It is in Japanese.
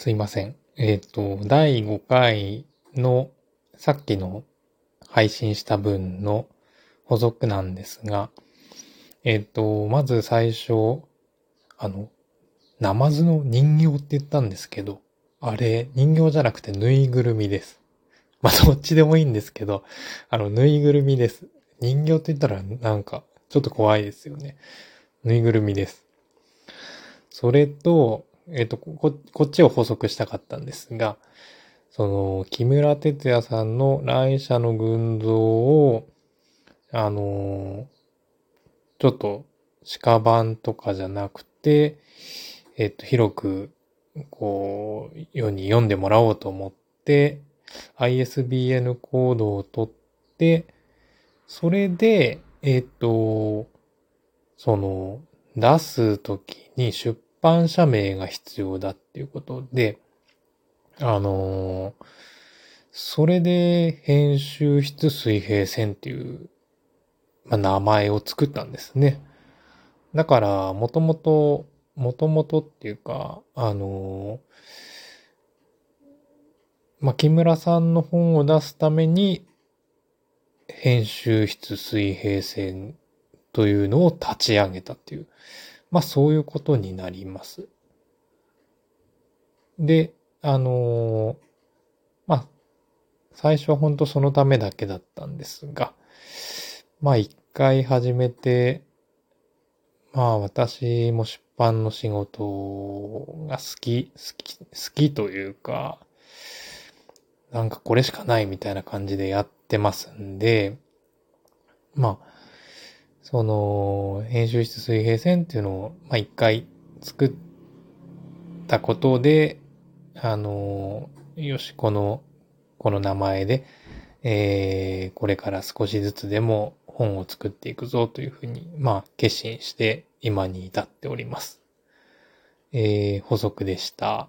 すいません。えっ、と、第5回のさっきの配信した分の補足なんですが、えっ、と、まず最初、あの、ナマズの人形って言ったんですけど、あれ、人形じゃなくてぬいぐるみです。まあ、どっちでもいいんですけど、あの、ぬいぐるみです。人形って言ったらなんか、ちょっと怖いですよね。ぬいぐるみです。それと、えっ、とこ、こっちを補足したかったんですが、その、木村哲也さんの来社の群像を、あの、ちょっと、鹿版とかじゃなくて、えっ、と、広く、こう、世に読んでもらおうと思って、ISBN コードを取って、それで、えっ、と、その、出すときに出版社名が必要だっていうことで、あのー、それで編集室水平線っていう、まあ、名前を作ったんですね。だから、もともと、もともとっていうか、あのー、まあ、木村さんの本を出すために、編集室水平線というのを立ち上げたっていう、まあそういうことになります。で、あのー、まあ、最初は本当そのためだけだったんですが、まあ一回始めて、まあ私も出版の仕事が好き、好き、好きというか、なんかこれしかないみたいな感じでやってますんで、まあ、その、編集室水平線っていうのを、まあ、一回作ったことで、あの、よし、この、この名前で、えー、これから少しずつでも本を作っていくぞというふうに、まあ、決心して今に至っております。えー、補足でした。